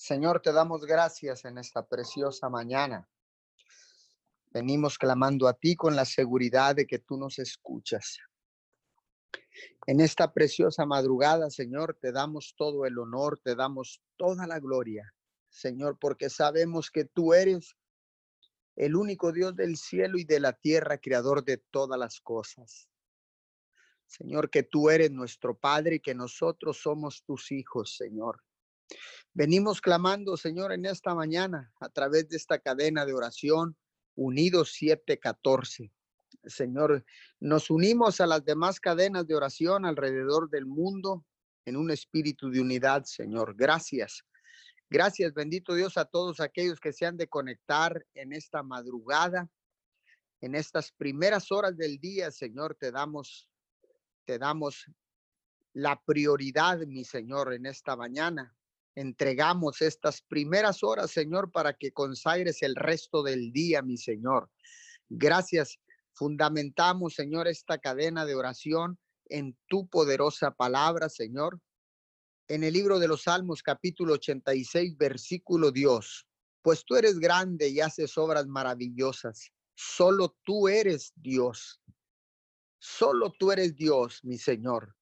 Señor, te damos gracias en esta preciosa mañana. Venimos clamando a ti con la seguridad de que tú nos escuchas. En esta preciosa madrugada, Señor, te damos todo el honor, te damos toda la gloria, Señor, porque sabemos que tú eres el único Dios del cielo y de la tierra, creador de todas las cosas. Señor, que tú eres nuestro Padre y que nosotros somos tus hijos, Señor. Venimos clamando, Señor, en esta mañana a través de esta cadena de oración, Unidos 714. Señor, nos unimos a las demás cadenas de oración alrededor del mundo en un espíritu de unidad, Señor. Gracias. Gracias, bendito Dios, a todos aquellos que se han de conectar en esta madrugada, en estas primeras horas del día, Señor, te damos, te damos la prioridad, mi Señor, en esta mañana entregamos estas primeras horas, Señor, para que consagres el resto del día, mi Señor. Gracias. Fundamentamos, Señor, esta cadena de oración en tu poderosa palabra, Señor. En el libro de los Salmos, capítulo 86, versículo Dios. Pues tú eres grande y haces obras maravillosas. Solo tú eres Dios. Solo tú eres Dios, mi Señor.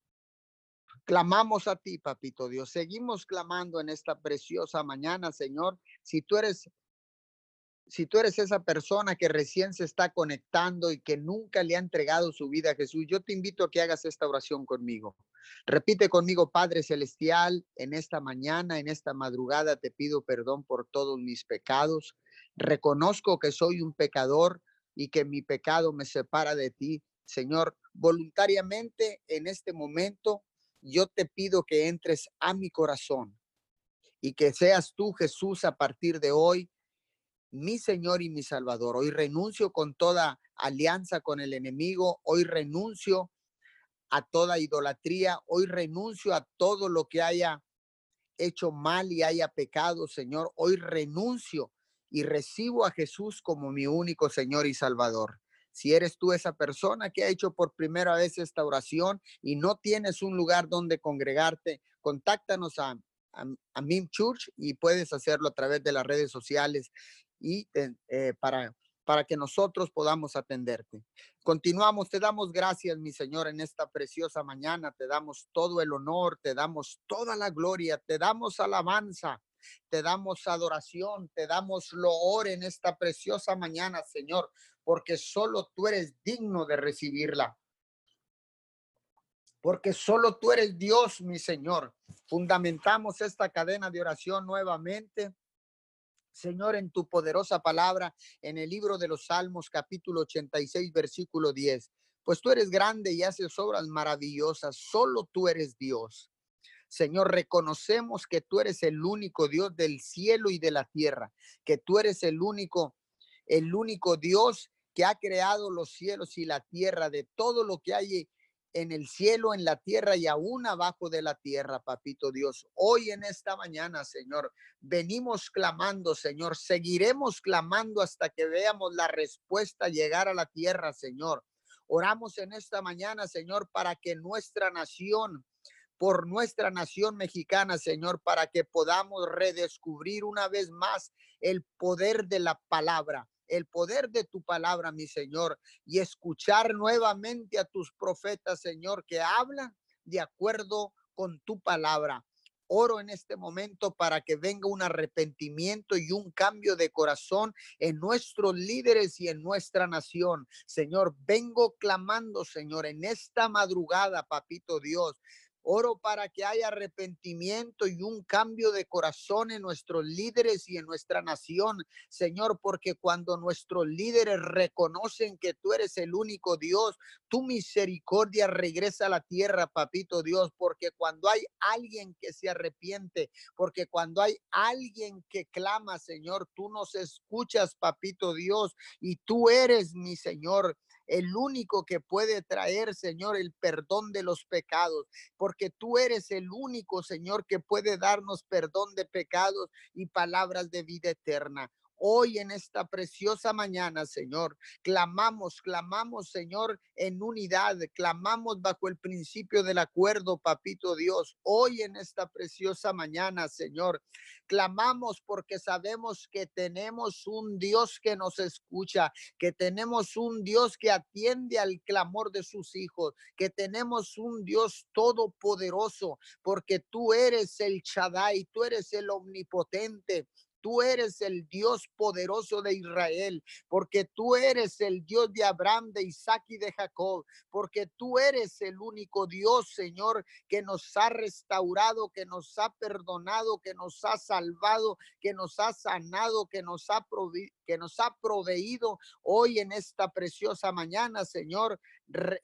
Clamamos a ti, papito Dios. Seguimos clamando en esta preciosa mañana, Señor. Si tú eres si tú eres esa persona que recién se está conectando y que nunca le ha entregado su vida a Jesús, yo te invito a que hagas esta oración conmigo. Repite conmigo, Padre Celestial, en esta mañana, en esta madrugada, te pido perdón por todos mis pecados. Reconozco que soy un pecador y que mi pecado me separa de ti. Señor, voluntariamente en este momento yo te pido que entres a mi corazón y que seas tú, Jesús, a partir de hoy, mi Señor y mi Salvador. Hoy renuncio con toda alianza con el enemigo, hoy renuncio a toda idolatría, hoy renuncio a todo lo que haya hecho mal y haya pecado, Señor. Hoy renuncio y recibo a Jesús como mi único Señor y Salvador. Si eres tú esa persona que ha hecho por primera vez esta oración y no tienes un lugar donde congregarte, contáctanos a, a, Mim Church y puedes hacerlo a través de las redes sociales y eh, para, para que nosotros podamos atenderte. Continuamos, te damos gracias, mi Señor, en esta preciosa mañana, te damos todo el honor, te damos toda la gloria, te damos alabanza, te damos adoración, te damos loor en esta preciosa mañana, Señor, porque solo tú eres digno de recibirla. Porque solo tú eres Dios, mi Señor. Fundamentamos esta cadena de oración nuevamente. Señor, en tu poderosa palabra, en el libro de los Salmos, capítulo 86, versículo 10. Pues tú eres grande y haces obras maravillosas. Solo tú eres Dios. Señor, reconocemos que tú eres el único Dios del cielo y de la tierra, que tú eres el único, el único Dios que ha creado los cielos y la tierra, de todo lo que hay en el cielo, en la tierra y aún abajo de la tierra, papito Dios. Hoy en esta mañana, Señor, venimos clamando, Señor, seguiremos clamando hasta que veamos la respuesta llegar a la tierra, Señor. Oramos en esta mañana, Señor, para que nuestra nación, por nuestra nación mexicana, Señor, para que podamos redescubrir una vez más el poder de la palabra el poder de tu palabra, mi Señor, y escuchar nuevamente a tus profetas, Señor, que hablan de acuerdo con tu palabra. Oro en este momento para que venga un arrepentimiento y un cambio de corazón en nuestros líderes y en nuestra nación. Señor, vengo clamando, Señor, en esta madrugada, papito Dios, Oro para que haya arrepentimiento y un cambio de corazón en nuestros líderes y en nuestra nación, Señor, porque cuando nuestros líderes reconocen que tú eres el único Dios, tu misericordia regresa a la tierra, papito Dios, porque cuando hay alguien que se arrepiente, porque cuando hay alguien que clama, Señor, tú nos escuchas, papito Dios, y tú eres mi Señor el único que puede traer, Señor, el perdón de los pecados, porque tú eres el único, Señor, que puede darnos perdón de pecados y palabras de vida eterna. Hoy en esta preciosa mañana, Señor, clamamos, clamamos, Señor, en unidad, clamamos bajo el principio del acuerdo, Papito Dios. Hoy en esta preciosa mañana, Señor, clamamos porque sabemos que tenemos un Dios que nos escucha, que tenemos un Dios que atiende al clamor de sus hijos, que tenemos un Dios todopoderoso, porque tú eres el Shaddai, tú eres el omnipotente, tú eres el Dios poderoso de Israel, porque tú eres el Dios de Abraham, de Isaac y de Jacob, porque tú eres el único Dios, Señor, que nos ha restaurado, que nos ha perdonado, que nos ha salvado, que nos ha sanado, que nos ha, que nos ha proveído hoy en esta preciosa mañana, Señor.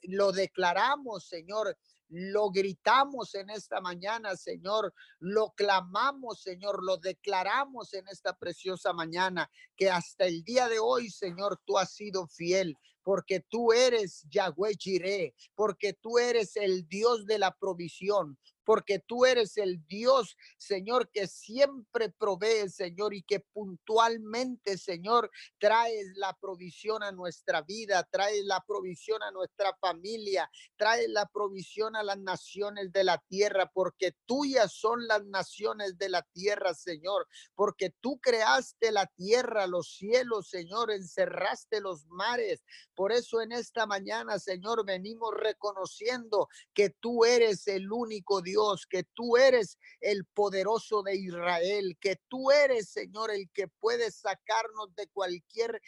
Lo declaramos, Señor, lo gritamos en esta mañana, Señor. Lo clamamos, Señor. Lo declaramos en esta preciosa mañana. Que hasta el día de hoy, Señor, tú has sido fiel porque tú eres Yahweh Jireh, porque tú eres el Dios de la provisión, porque tú eres el Dios, Señor, que siempre provee, Señor, y que puntualmente, Señor, traes la provisión a nuestra vida, traes la provisión a nuestra familia, traes la provisión a las naciones de la tierra, porque tuyas son las naciones de la tierra, Señor, porque tú creaste la tierra, los cielos, Señor, encerraste los mares. Por eso en esta mañana, Señor, venimos reconociendo que tú eres el único Dios Dios, que tú eres el poderoso de Israel, que tú eres, Señor, el que puede sacarnos de cualquier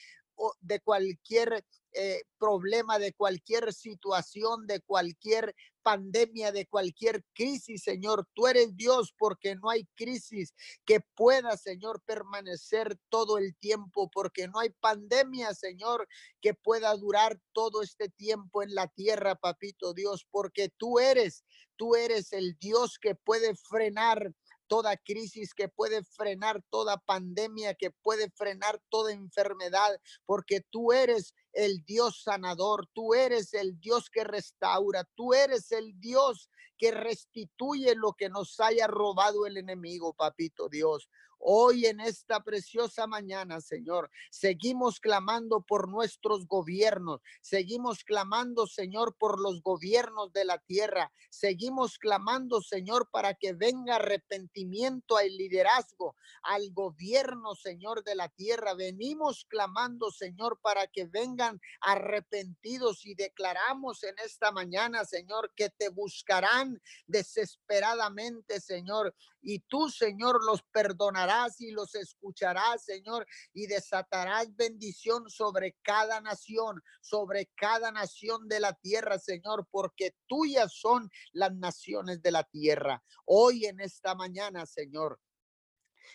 de cualquier eh, problema, de cualquier situación, de cualquier pandemia, de cualquier crisis, Señor. Tú eres Dios porque no hay crisis que pueda, Señor, permanecer todo el tiempo, porque no hay pandemia, Señor, que pueda durar todo este tiempo en la tierra, papito Dios, porque tú eres, tú eres el Dios que puede frenar toda crisis, que puede frenar toda pandemia, que puede frenar toda enfermedad, porque tú eres el Dios sanador, tú eres el Dios que restaura, tú eres el Dios que restituye lo que nos haya robado el enemigo, papito Dios. Hoy en esta preciosa mañana, Señor, seguimos clamando por nuestros gobiernos, seguimos clamando, Señor, por los gobiernos de la tierra, seguimos clamando, Señor, para que venga arrepentimiento al liderazgo, al gobierno, Señor, de la tierra. Venimos clamando, Señor, para que vengan arrepentidos y declaramos en esta mañana, Señor, que te buscarán desesperadamente, Señor, y tú, Señor, los perdonarás y los escucharás, Señor, y desatarás bendición sobre cada nación, sobre cada nación de la tierra, Señor, porque tuyas son las naciones de la tierra. Hoy en esta mañana, Señor,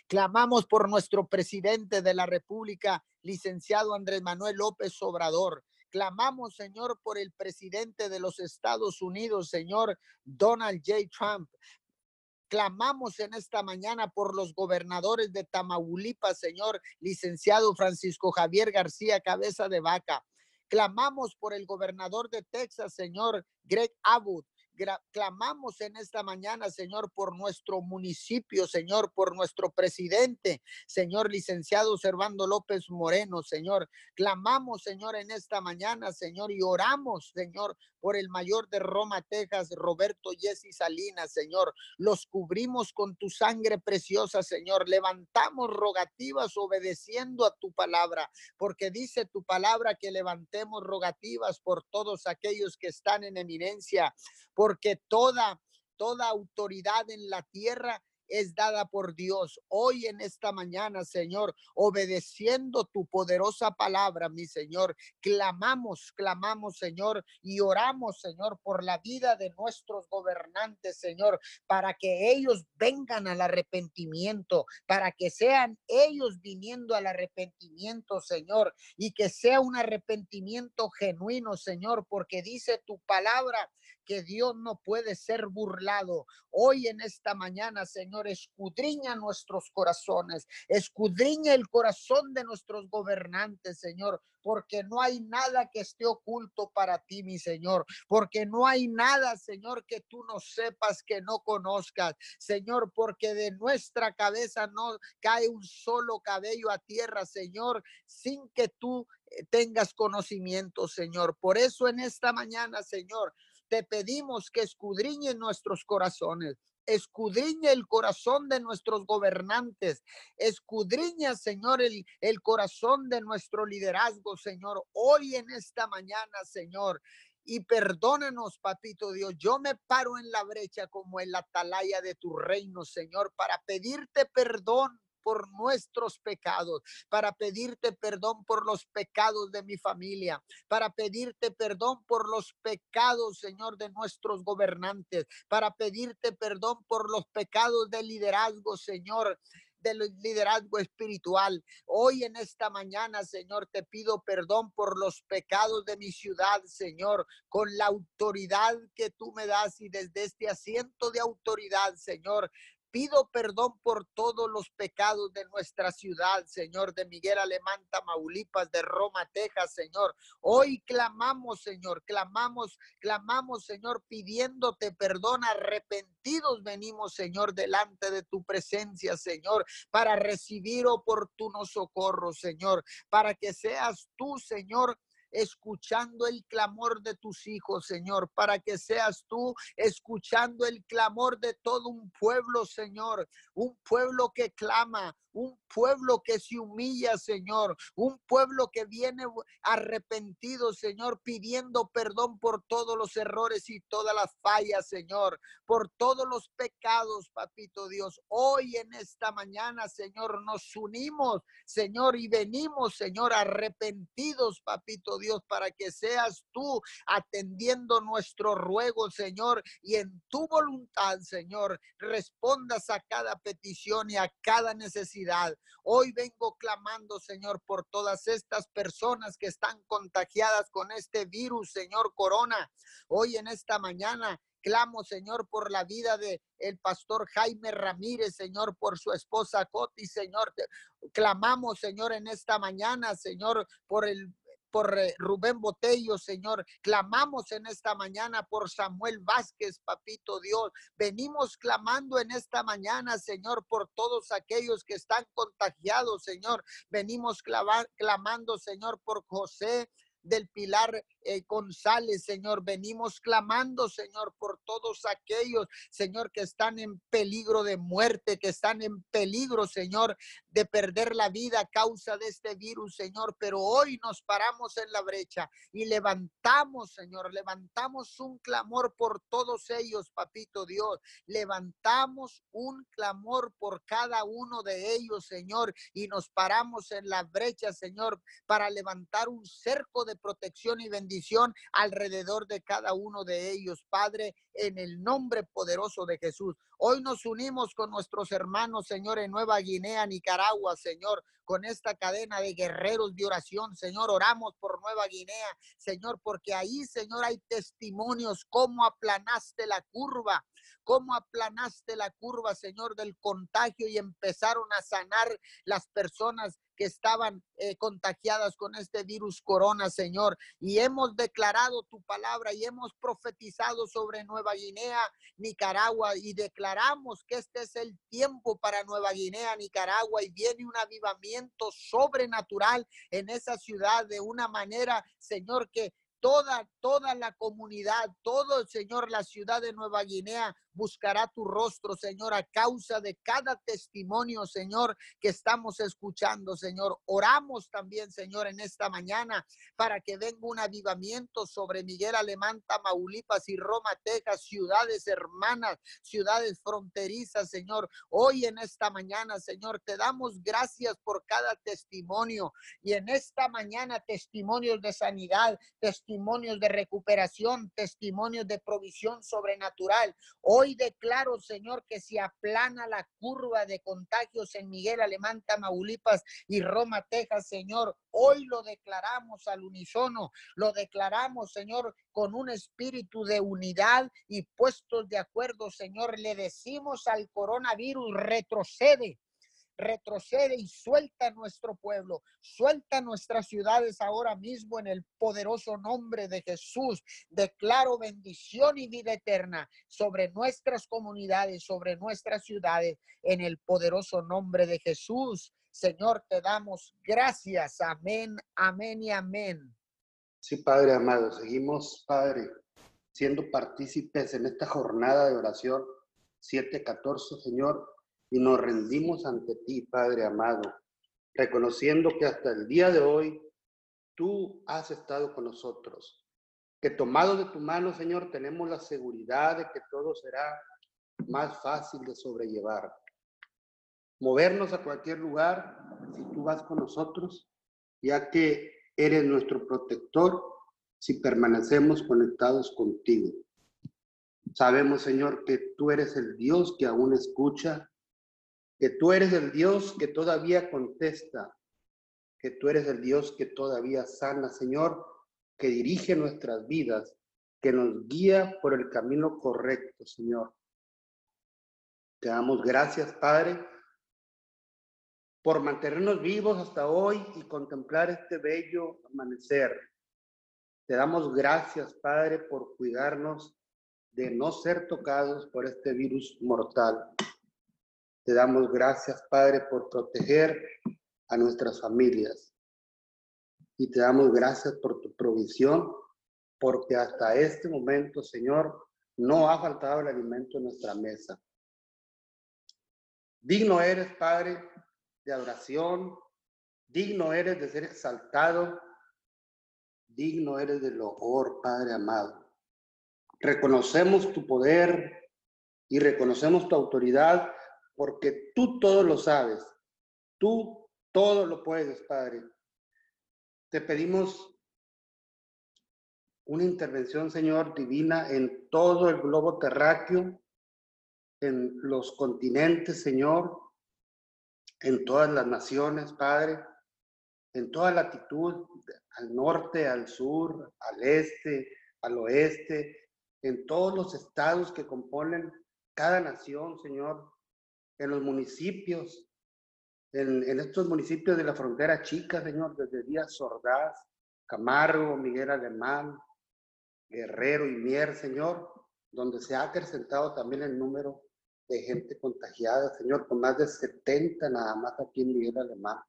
Clamamos por nuestro presidente de la República, licenciado Andrés Manuel López Obrador. Clamamos, Señor, por el presidente de los Estados Unidos, Señor Donald J. Trump. Clamamos en esta mañana por los gobernadores de Tamaulipas, señor licenciado Francisco Javier García Cabeza de Vaca. Clamamos por el gobernador de Texas, señor Greg Abbott clamamos en esta mañana, Señor, por nuestro municipio, Señor, por nuestro presidente, Señor licenciado Servando López Moreno, Señor. Clamamos, Señor, en esta mañana, Señor, y oramos, Señor, por el mayor de Roma, Texas, Roberto Jesse Salinas, Señor. Los cubrimos con tu sangre preciosa, Señor. Levantamos rogativas obedeciendo a tu palabra, porque dice tu palabra que levantemos rogativas por todos aquellos que están en eminencia, porque toda toda autoridad en la tierra es dada por Dios. Hoy en esta mañana, Señor, obedeciendo tu poderosa palabra, mi Señor, clamamos, clamamos, Señor, y oramos, Señor, por la vida de nuestros gobernantes, Señor, para que ellos vengan al arrepentimiento, para que sean ellos viniendo al arrepentimiento, Señor, y que sea un arrepentimiento genuino, Señor, porque dice tu palabra que Dios no puede ser burlado. Hoy en esta mañana, Señor, Escudriña nuestros corazones, escudriña el corazón de nuestros gobernantes, Señor, porque no hay nada que esté oculto para ti, mi Señor, porque no hay nada, Señor, que tú no sepas, que no conozcas, Señor, porque de nuestra cabeza no cae un solo cabello a tierra, Señor, sin que tú eh, tengas conocimiento, Señor. Por eso en esta mañana, Señor, te pedimos que escudriñen nuestros corazones. Escudriña el corazón de nuestros gobernantes. Escudriña, Señor, el, el corazón de nuestro liderazgo, Señor. Hoy en esta mañana, Señor y perdónanos, papito Dios. Yo me paro en la brecha como en la atalaya de tu reino, Señor, para pedirte perdón por nuestros pecados, para pedirte perdón por los pecados de mi familia, para pedirte perdón por los pecados, Señor, de nuestros gobernantes, para pedirte perdón por los pecados del liderazgo, Señor del liderazgo espiritual. Hoy en esta mañana, Señor, te pido perdón por los pecados de mi ciudad, Señor, con la autoridad que tú me das y desde este asiento de autoridad, Señor, Pido perdón por todos los pecados de nuestra ciudad, Señor, de Miguel Alemán, Tamaulipas, de Roma, Texas, Señor. Hoy clamamos, Señor, clamamos, clamamos, Señor, pidiéndote perdón. Arrepentidos venimos, Señor, delante de tu presencia, Señor, para recibir oportuno socorro, Señor, para que seas tú, Señor, escuchando el clamor de tus hijos, Señor, para que seas tú escuchando el clamor de todo un pueblo, Señor, un pueblo que clama, un pueblo que se humilla, Señor, un pueblo que viene arrepentido, Señor, pidiendo perdón por todos los errores y todas las fallas, Señor, por todos los pecados, papito Dios. Hoy en esta mañana, Señor, nos unimos, Señor, y venimos, Señor, arrepentidos, papito Dios, para que seas tú atendiendo nuestro ruego, Señor, y en tu voluntad, Señor, respondas a cada petición y a cada necesidad Hoy vengo clamando, Señor, por todas estas personas que están contagiadas con este virus, Señor Corona. Hoy en esta mañana clamo, Señor, por la vida de el pastor Jaime Ramírez, Señor, por su esposa Coti, Señor. Clamamos, Señor, en esta mañana, Señor, por el por eh, Rubén Botello, Señor. Clamamos en esta mañana por Samuel Vázquez, papito Dios. Venimos clamando en esta mañana, Señor, por todos aquellos que están contagiados, Señor. Venimos clamando, Señor, por José del Pilar eh, González, Señor. Venimos clamando, Señor, por todos aquellos, Señor, que están en peligro de muerte, que están en peligro, Señor, de perder la vida a causa de este virus, Señor. Pero hoy nos paramos en la brecha y levantamos, Señor, levantamos un clamor por todos ellos, papito Dios. Levantamos un clamor por cada uno de ellos, Señor, y nos paramos en la brecha, Señor, para levantar un cerco de protección y bendición alrededor de cada uno de ellos, Padre, en el nombre poderoso de Jesús. Hoy nos unimos con nuestros hermanos, Señor, en Nueva Guinea, Nicaragua, Señor, con esta cadena de guerreros de oración, Señor. Oramos por Nueva Guinea, Señor, porque ahí, Señor, hay testimonios cómo aplanaste la curva, cómo aplanaste la curva, Señor, del contagio y empezaron a sanar las personas estaban eh, contagiadas con este virus corona, Señor. Y hemos declarado tu palabra y hemos profetizado sobre Nueva Guinea, Nicaragua y declaramos que este es el tiempo para Nueva Guinea, Nicaragua y viene un avivamiento sobrenatural en esa ciudad de una manera, Señor, que toda, toda la comunidad, todo, Señor, la ciudad de Nueva Guinea buscará tu rostro, Señor, a causa de cada testimonio, Señor, que estamos escuchando, Señor. Oramos también, Señor, en esta mañana para que venga un avivamiento sobre Miguel Alemán, Tamaulipas y Roma, Texas, ciudades hermanas, ciudades fronterizas, Señor. Hoy en esta mañana, Señor, te damos gracias por cada testimonio y en esta mañana testimonios de sanidad, testimonios de recuperación, testimonios de provisión sobrenatural. Hoy Hoy declaro, Señor, que se aplana la curva de contagios en Miguel Alemán, Tamaulipas y Roma, Texas, Señor. Hoy lo declaramos al unísono, lo declaramos, Señor, con un espíritu de unidad y puestos de acuerdo, Señor. Le decimos al coronavirus, retrocede, retrocede y suelta nuestro pueblo, suelta nuestras ciudades ahora mismo en el poderoso nombre de Jesús. Declaro bendición y vida eterna sobre nuestras comunidades, sobre nuestras ciudades, en el poderoso nombre de Jesús. Señor, te damos gracias. Amén, amén y amén. Sí, Padre amado, seguimos, Padre, siendo partícipes en esta jornada de oración 714, Señor y nos rendimos ante ti, Padre amado, reconociendo que hasta el día de hoy tú has estado con nosotros, que tomado de tu mano, Señor, tenemos la seguridad de que todo será más fácil de sobrellevar. Movernos a cualquier lugar, si tú vas con nosotros, ya que eres nuestro protector si permanecemos conectados contigo. Sabemos, Señor, que tú eres el Dios que aún escucha que tú eres el Dios que todavía contesta, que tú eres el Dios que todavía sana, Señor, que dirige nuestras vidas, que nos guía por el camino correcto, Señor. Te damos gracias, Padre, por mantenernos vivos hasta hoy y contemplar este bello amanecer. Te damos gracias, Padre, por cuidarnos de no ser tocados por este virus mortal. Te damos gracias, Padre, por proteger a nuestras familias. Y te damos gracias por tu provisión, porque hasta este momento, Señor, no ha faltado el alimento en nuestra mesa. Digno eres, Padre, de adoración, digno eres de ser exaltado, digno eres del loor, Padre amado. Reconocemos tu poder y reconocemos tu autoridad porque tú todo lo sabes, tú todo lo puedes, Padre. Te pedimos una intervención, Señor, divina en todo el globo terráqueo, en los continentes, Señor, en todas las naciones, Padre, en toda latitud, al norte, al sur, al este, al oeste, en todos los estados que componen cada nación, Señor, en los municipios, en, estos municipios de la frontera chica, Señor, desde Díaz Ordaz, Camargo, Miguel Alemán, Guerrero y Mier, Señor, donde se ha acrecentado también el número de gente contagiada, Señor, con más de 70 nada más aquí en Miguel Alemán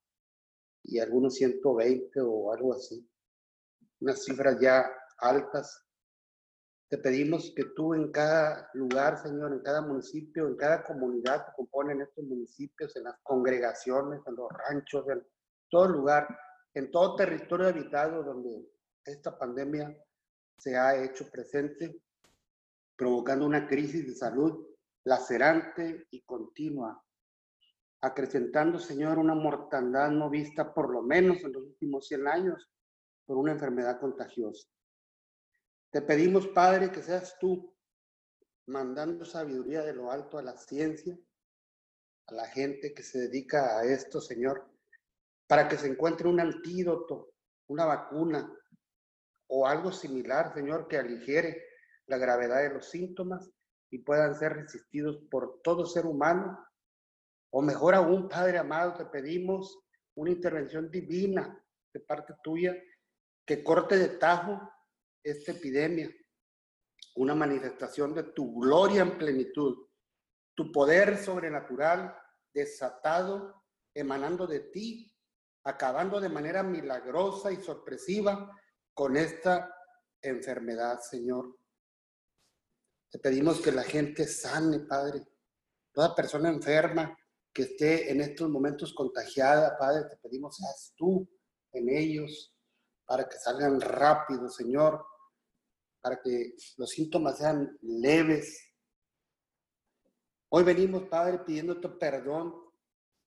y algunos 120 o algo así. Unas cifras ya altas te pedimos que tú en cada lugar, Señor, en cada municipio, en cada comunidad que componen estos municipios, en las congregaciones, en los ranchos, en todo lugar, en todo territorio habitado donde esta pandemia se ha hecho presente, provocando una crisis de salud lacerante y continua, acrecentando, Señor, una mortandad no vista por lo menos en los últimos 100 años por una enfermedad contagiosa. Te pedimos, Padre, que seas tú mandando sabiduría de lo alto a la ciencia, a la gente que se dedica a esto, Señor, para que se encuentre un antídoto, una vacuna o algo similar, Señor, que aligere la gravedad de los síntomas y puedan ser resistidos por todo ser humano. O mejor aún, Padre amado, te pedimos una intervención divina de parte tuya que corte de tajo esta epidemia, una manifestación de tu gloria en plenitud, tu poder sobrenatural desatado, emanando de ti, acabando de manera milagrosa y sorpresiva con esta enfermedad, Señor. Te pedimos que la gente sane, Padre. Toda persona enferma que esté en estos momentos contagiada, Padre, te pedimos seas tú en ellos para que salgan rápido, Señor, para que los síntomas sean leves. Hoy venimos, Padre, pidiéndote perdón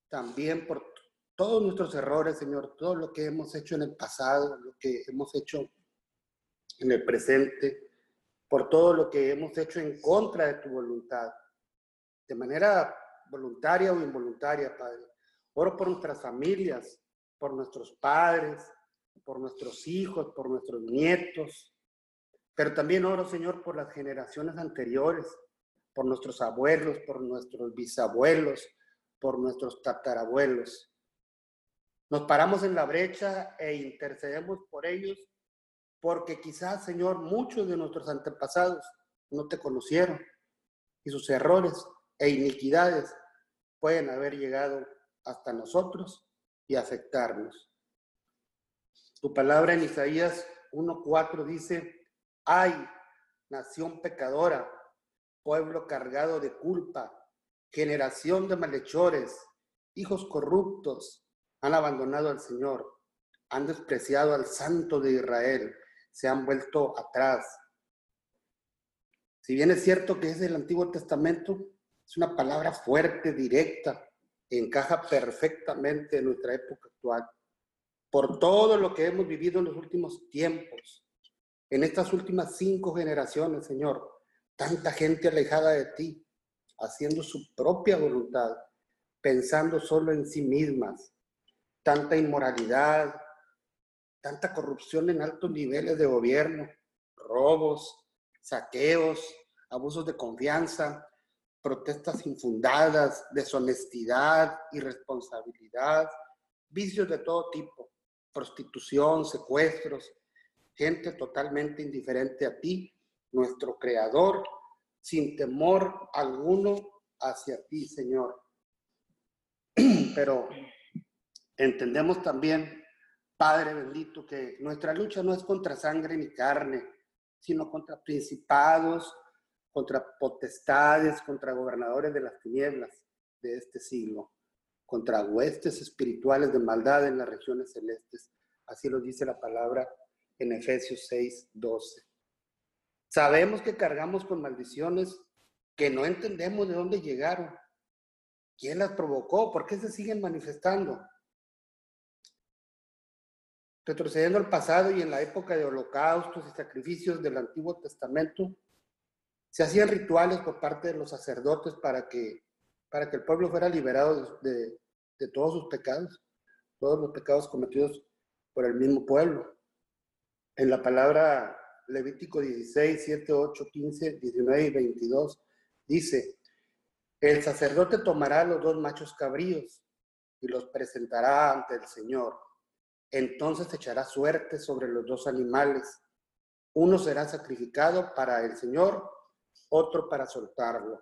también por todos nuestros errores, Señor, todo lo que hemos hecho en el pasado, lo que hemos hecho en el presente. por todo lo que hemos hecho en contra de tu voluntad, de manera voluntaria o involuntaria, Padre. Oro por nuestras familias, por nuestros padres, por nuestros hijos, por nuestros nietos, pero también oro, Señor, por las generaciones anteriores, por nuestros abuelos, por nuestros bisabuelos, por nuestros tatarabuelos. Nos paramos en la brecha e intercedemos por ellos porque quizás, Señor, muchos de nuestros antepasados no te conocieron y sus errores e iniquidades pueden haber llegado hasta nosotros y afectarnos. Tu palabra en Isaías 1.4 dice, ay, nación pecadora, pueblo cargado de culpa, generación de malhechores, hijos corruptos, han abandonado al Señor, han despreciado al Santo de Israel se han vuelto atrás. Si bien es cierto que es el Antiguo Testamento, es una palabra fuerte, directa, encaja perfectamente en nuestra época actual. Por todo lo que hemos vivido en los últimos tiempos, en estas últimas cinco generaciones, Señor, tanta gente alejada de ti, haciendo su propia voluntad, pensando solo en sí mismas, tanta inmoralidad, tanta corrupción en altos niveles de gobierno, robos, saqueos, abusos de confianza, protestas infundadas, deshonestidad, irresponsabilidad, vicios de todo tipo, prostitución, secuestros, gente totalmente indiferente a ti, nuestro creador, sin temor alguno hacia ti, Señor. Pero entendemos también Padre bendito, que nuestra lucha no es contra sangre ni carne, sino contra principados, contra potestades, contra gobernadores de las tinieblas de este siglo, contra huestes espirituales de maldad en las regiones celestes. Así lo dice la palabra en Efesios 6, 12. Sabemos que cargamos con maldiciones que no entendemos de dónde llegaron. ¿Quién las provocó? ¿Por qué se siguen manifestando? Retrocediendo al pasado y en la época de holocaustos y sacrificios del Antiguo Testamento, se hacían rituales por parte de los sacerdotes para que, para que el pueblo fuera liberado de, de todos sus pecados, todos los pecados cometidos por el mismo pueblo. En la palabra Levítico 16, 7, 8, 15, 19 y 22 dice, el sacerdote tomará los dos machos cabríos y los presentará ante el Señor entonces echará suerte sobre los dos animales. Uno será sacrificado para el Señor, otro para soltarlo.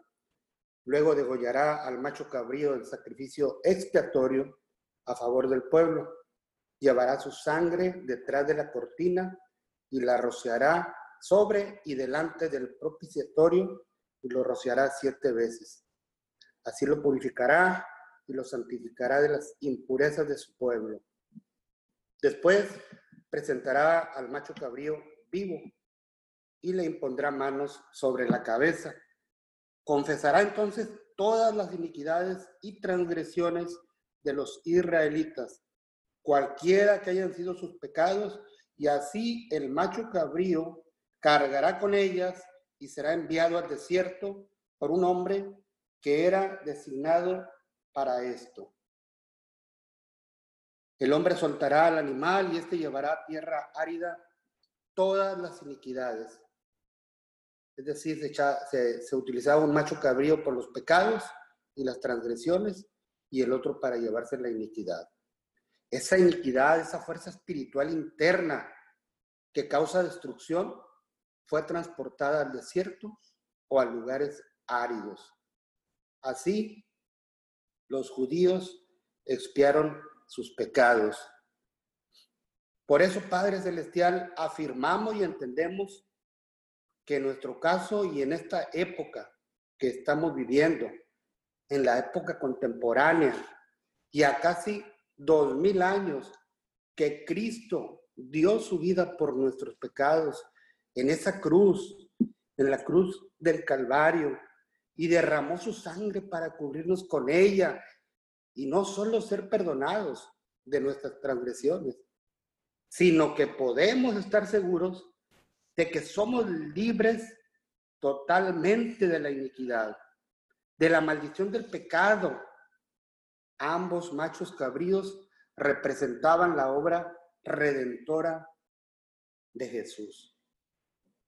Luego degollará al macho cabrío del sacrificio expiatorio a favor del pueblo. Llevará su sangre detrás de la cortina y la rociará sobre y delante del propiciatorio y lo rociará siete veces. Así lo purificará y lo santificará de las impurezas de su pueblo Después presentará al macho cabrío vivo y le impondrá manos sobre la cabeza. Confesará entonces todas las iniquidades y transgresiones de los israelitas, cualquiera que hayan sido sus pecados, y así el macho cabrío cargará con ellas y será enviado al desierto por un hombre que era designado para esto. El hombre soltará al animal y éste llevará a tierra árida todas las iniquidades. Es decir, se, utilizaba un macho cabrío por los pecados y las transgresiones y el otro para llevarse la iniquidad. Esa iniquidad, esa fuerza espiritual interna que causa destrucción, fue transportada al desierto o a lugares áridos. Así, los judíos expiaron sus pecados. Por eso, Padre Celestial, afirmamos y entendemos que en nuestro caso y en esta época que estamos viviendo, en la época contemporánea y a casi dos mil años que Cristo dio su vida por nuestros pecados en esa cruz, en la cruz del Calvario, y derramó su sangre para cubrirnos con ella y no solo ser perdonados de nuestras transgresiones, sino que podemos estar seguros de que somos libres totalmente de la iniquidad, de la maldición del pecado. Ambos machos cabríos representaban la obra redentora de Jesús.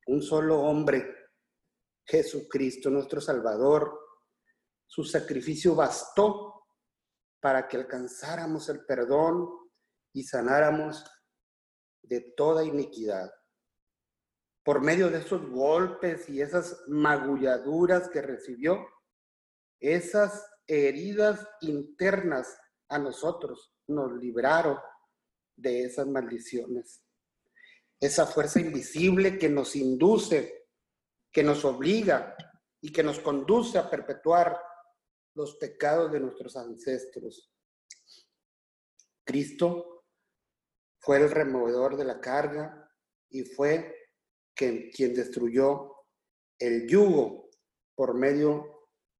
Un solo hombre, Jesucristo, nuestro Salvador, su sacrificio bastó para que alcanzáramos el perdón y sanáramos de toda iniquidad. Por medio de esos golpes y esas magulladuras que recibió, esas heridas internas a nosotros nos libraron de esas maldiciones. Esa fuerza invisible que nos induce, que nos obliga y que nos conduce a perpetuar los pecados de nuestros ancestros. Cristo fue el removedor de la carga y fue quien, quien destruyó el yugo por medio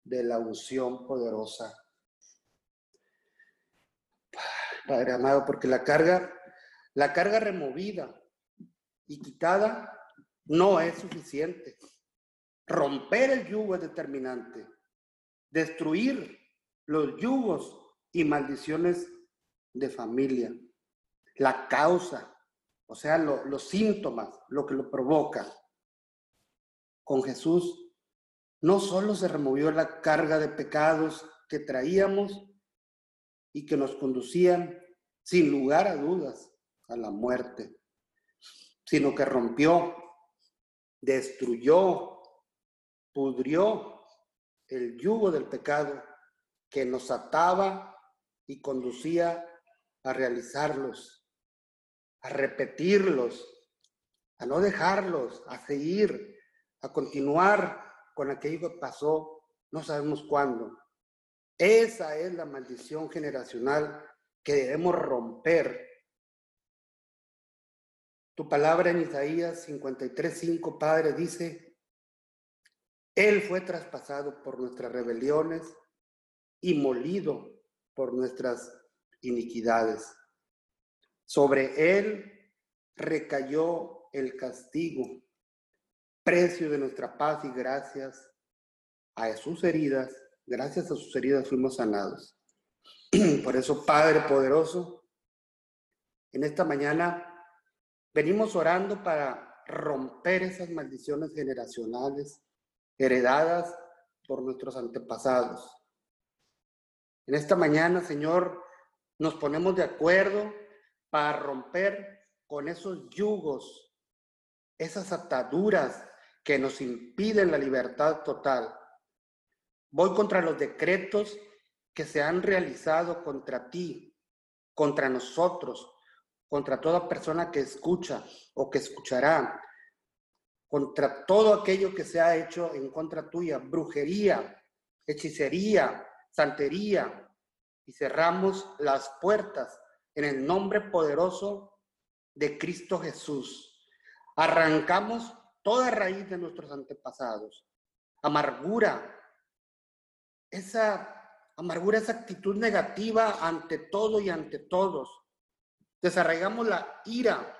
de la unción poderosa. Padre amado, porque la carga, la carga removida y quitada no es suficiente. Romper el yugo es determinante destruir los yugos y maldiciones de familia, la causa, o sea, los síntomas, lo que lo provoca. Con Jesús no solo se removió la carga de pecados que traíamos y que nos conducían sin lugar a dudas a la muerte, sino que rompió, destruyó, pudrió el yugo del pecado que nos ataba y conducía a realizarlos, a repetirlos, a no dejarlos, a seguir, a continuar con aquello que pasó, no sabemos cuándo. Esa es la maldición generacional que debemos romper. Tu palabra en Isaías 53:5, Padre, dice, él fue traspasado por nuestras rebeliones y molido por nuestras iniquidades. Sobre Él recayó el castigo, precio de nuestra paz y gracias a sus heridas, gracias a sus heridas fuimos sanados. Por eso, Padre poderoso, en esta mañana venimos orando para romper esas maldiciones generacionales heredadas por nuestros antepasados. En esta mañana, Señor, nos ponemos de acuerdo para romper con esos yugos, esas ataduras que nos impiden la libertad total. Voy contra los decretos que se han realizado contra ti, contra nosotros, contra toda persona que escucha o que escuchará, contra todo aquello que se ha hecho en contra tuya, brujería, hechicería, santería, y cerramos las puertas en el nombre poderoso de Cristo Jesús. Arrancamos toda raíz de nuestros antepasados, amargura, esa amargura, esa actitud negativa ante todo y ante todos. Desarraigamos la ira,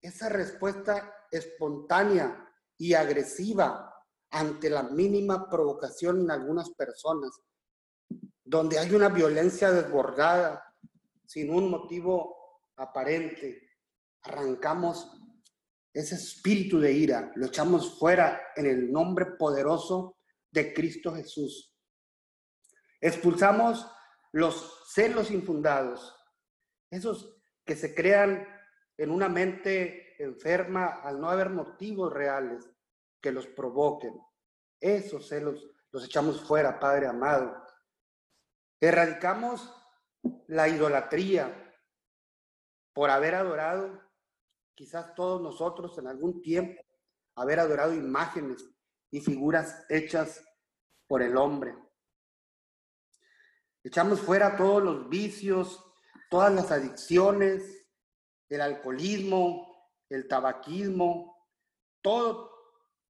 esa respuesta espontánea y agresiva ante la mínima provocación en algunas personas, donde hay una violencia desbordada sin un motivo aparente. Arrancamos ese espíritu de ira, lo echamos fuera en el nombre poderoso de Cristo Jesús. Expulsamos los celos infundados, esos que se crean en una mente enferma al no haber motivos reales que los provoquen. Esos celos los echamos fuera, Padre amado. Erradicamos la idolatría por haber adorado, quizás todos nosotros en algún tiempo, haber adorado imágenes y figuras hechas por el hombre. Echamos fuera todos los vicios, todas las adicciones, el alcoholismo, el tabaquismo, todo,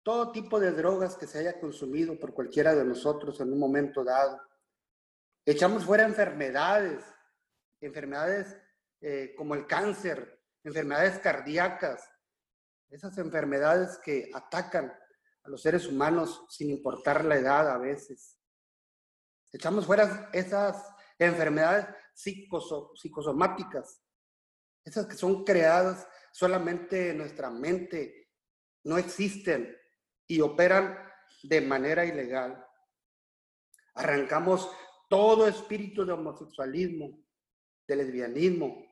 todo tipo de drogas que se haya consumido por cualquiera de nosotros en un momento dado. Echamos fuera enfermedades, enfermedades eh, como el cáncer, enfermedades cardíacas, esas enfermedades que atacan a los seres humanos sin importar la edad a veces. Echamos fuera esas enfermedades psicosomáticas, esas que son creadas solamente en nuestra mente, no existen y operan de manera ilegal. Arrancamos todo espíritu de homosexualismo, de lesbianismo.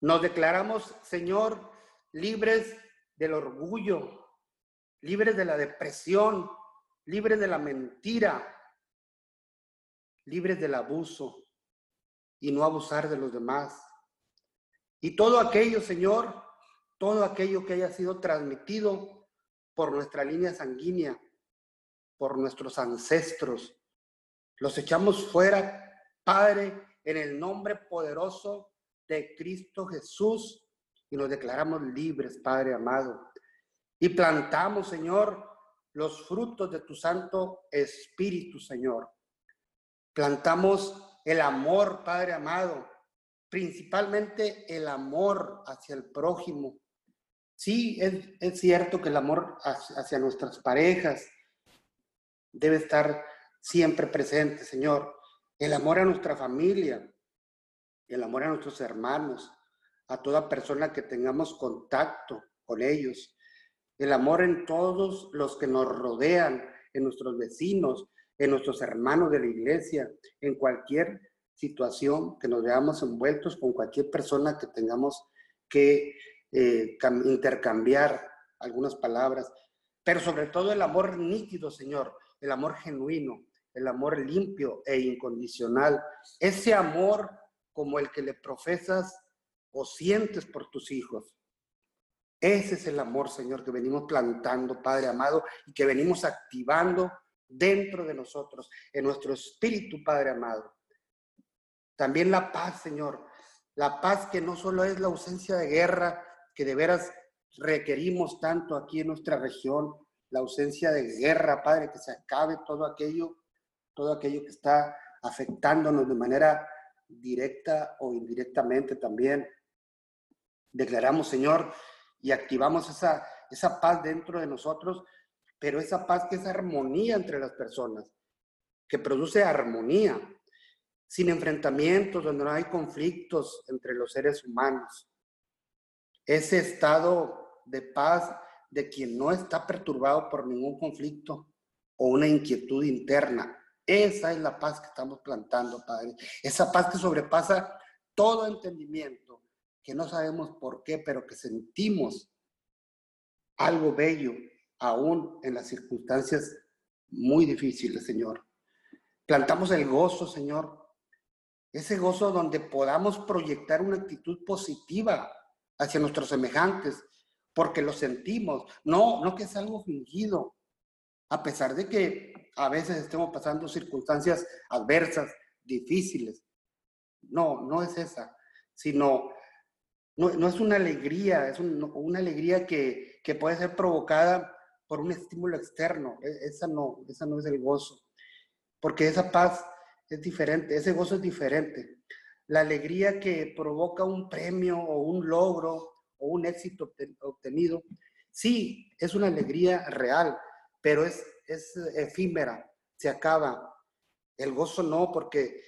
Nos declaramos, Señor, libres del orgullo, libres de la depresión, libres de la mentira, libres del abuso y no abusar de los demás. Y todo aquello, Señor, todo aquello que haya sido transmitido por nuestra línea sanguínea, por nuestros ancestros, los echamos fuera, Padre, en el nombre poderoso de Cristo Jesús y nos declaramos libres, Padre amado. Y plantamos, Señor, los frutos de tu Santo Espíritu, Señor. Plantamos el amor, Padre amado, principalmente el amor hacia el prójimo. Sí, es, cierto que el amor hacia nuestras parejas debe estar siempre presente, Señor. El amor a nuestra familia, el amor a nuestros hermanos, a toda persona que tengamos contacto con ellos, el amor en todos los que nos rodean, en nuestros vecinos, en nuestros hermanos de la iglesia, en cualquier situación que nos veamos envueltos con cualquier persona que tengamos que eh, intercambiar algunas palabras, pero sobre todo el amor nítido, Señor, el amor genuino, el amor limpio e incondicional, ese amor como el que le profesas o sientes por tus hijos. Ese es el amor, Señor, que venimos plantando, Padre amado, y que venimos activando dentro de nosotros, en nuestro espíritu, Padre amado. También la paz, Señor. La paz que no solo es la ausencia de guerra, que de veras requerimos tanto aquí en nuestra región, la ausencia de guerra, Padre, que se acabe todo aquello, todo aquello que está afectándonos de manera directa o indirectamente también. Declaramos, Señor, y activamos esa, esa paz dentro de nosotros, pero esa paz que es armonía entre las personas, que produce armonía, sin enfrentamientos, donde no hay conflictos entre los seres humanos. Ese estado de paz de quien no está perturbado por ningún conflicto o una inquietud interna. Esa es la paz que estamos plantando, Padre. Esa paz que sobrepasa todo entendimiento, que no sabemos por qué, pero que sentimos algo bello aún en las circunstancias muy difíciles, Señor. Plantamos el gozo, Señor. Ese gozo donde podamos proyectar una actitud positiva hacia nuestros semejantes, porque lo sentimos. No, no que es algo fingido. A pesar de que a veces estemos pasando circunstancias adversas, difíciles. No, no es esa, sino, no, es una alegría, es una alegría que, que, puede ser provocada por un estímulo externo. E, esa no, esa no es el gozo. Porque esa paz es diferente, ese gozo es diferente. La alegría que provoca un premio o un logro o un éxito obtenido, sí, es una alegría real, pero es, es efímera, se acaba. El gozo no, porque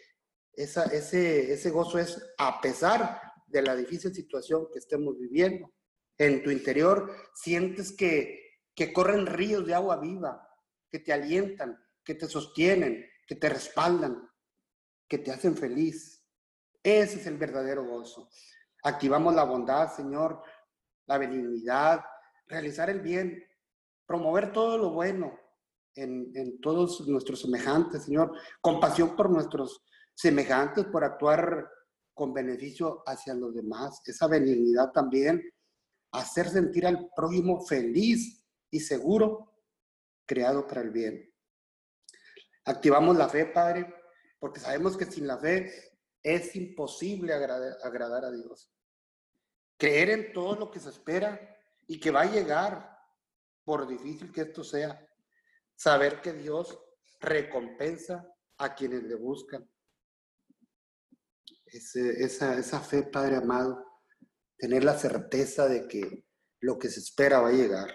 esa, ese, ese gozo es a pesar de la difícil situación que estemos viviendo. En tu interior sientes que, que corren ríos de agua viva, que te alientan, que te sostienen, que te respaldan, que te hacen feliz. Ese es el verdadero gozo. Activamos la bondad, Señor, la benignidad, realizar el bien, promover todo lo bueno en, todos nuestros semejantes, Señor. Compasión por nuestros semejantes, por actuar con beneficio hacia los demás. Esa benignidad también, hacer sentir al prójimo feliz y seguro, creado para el bien. Activamos la fe, Padre, porque sabemos que sin la fe es imposible agradar, a Dios. Creer en todo lo que se espera y que va a llegar, por difícil que esto sea. Saber que Dios recompensa a quienes le buscan. esa, esa fe, Padre amado, tener la certeza de que lo que se espera va a llegar.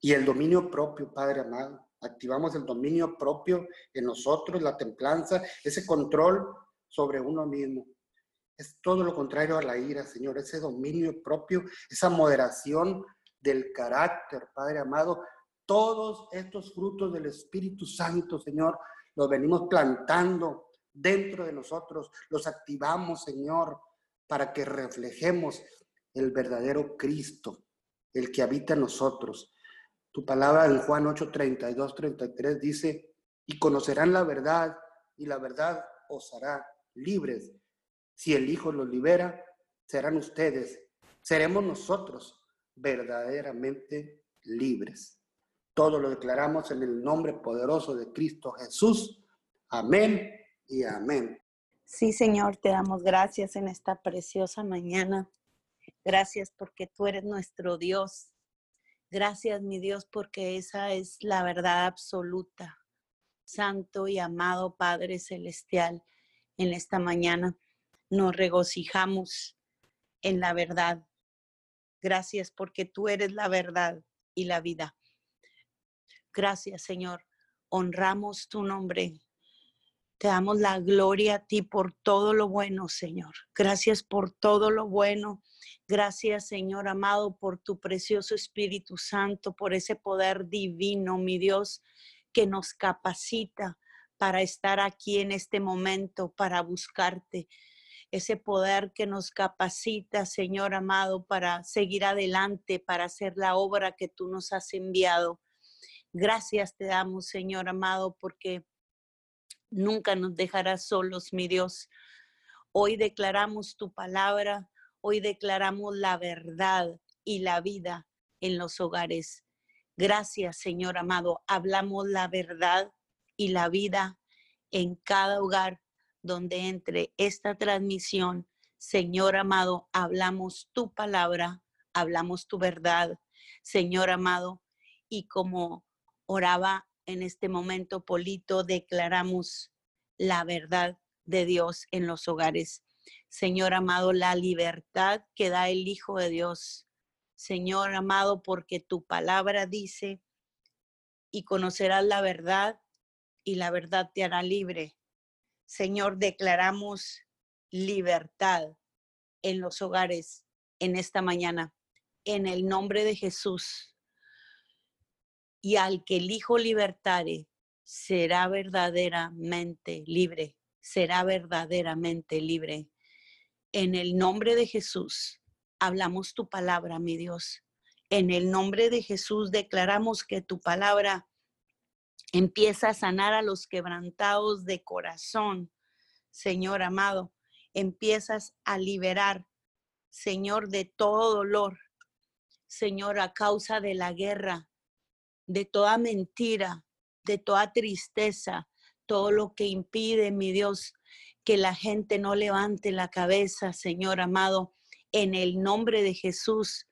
Y el dominio propio, Padre amado. Activamos el dominio propio en nosotros, la templanza, ese control sobre uno mismo. Es todo lo contrario a la ira, Señor, ese dominio propio, esa moderación del carácter, Padre amado. Todos estos frutos del Espíritu Santo, Señor, los venimos plantando dentro de nosotros, los activamos, Señor, para que reflejemos el verdadero Cristo, el que habita en nosotros. Tu palabra en Juan 8, 32, 33 dice, y conocerán la verdad, y la verdad os hará libres. Si el Hijo los libera, serán ustedes, seremos nosotros verdaderamente libres. Todo lo declaramos en el nombre poderoso de Cristo Jesús. Amén y amén. Sí, Señor, te damos gracias en esta preciosa mañana. Gracias porque tú eres nuestro Dios. Gracias, mi Dios, porque esa es la verdad absoluta. Santo y amado Padre Celestial, en esta mañana nos regocijamos en la verdad. Gracias porque tú eres la verdad y la vida. Gracias, Señor. Honramos tu nombre. Te damos la gloria a ti por todo lo bueno, Señor. Gracias por todo lo bueno. Gracias, Señor amado, por tu precioso Espíritu Santo, por ese poder divino, mi Dios, que nos capacita para estar aquí en este momento, para buscarte. Ese poder que nos capacita, Señor amado, para seguir adelante, para hacer la obra que tú nos has enviado. Gracias te damos, Señor amado, porque nunca nos dejarás solos, mi Dios. Hoy declaramos tu palabra, hoy declaramos la verdad y la vida en los hogares. Gracias, Señor amado. Hablamos la verdad y la vida en cada hogar donde entre esta transmisión. Señor amado, hablamos tu palabra, hablamos tu verdad, Señor amado, y como oraba en este momento, Polito, declaramos la verdad de Dios en los hogares. Señor amado, la libertad que da el Hijo de Dios. Señor amado, porque tu palabra dice, y conocerás la verdad, y la verdad te hará libre. Señor, declaramos libertad en los hogares en esta mañana, en el nombre de Jesús y al que el Hijo libertare será verdaderamente libre, será verdaderamente libre. En el nombre de Jesús, hablamos tu palabra, mi Dios. En el nombre de Jesús declaramos que tu palabra empieza a sanar a los quebrantados de corazón, Señor amado. Empiezas a liberar, Señor, de todo dolor, Señor, a causa de la guerra, de toda mentira, de toda tristeza, todo lo que impide, mi Dios, que la gente no levante la cabeza, Señor amado. En el nombre de Jesús,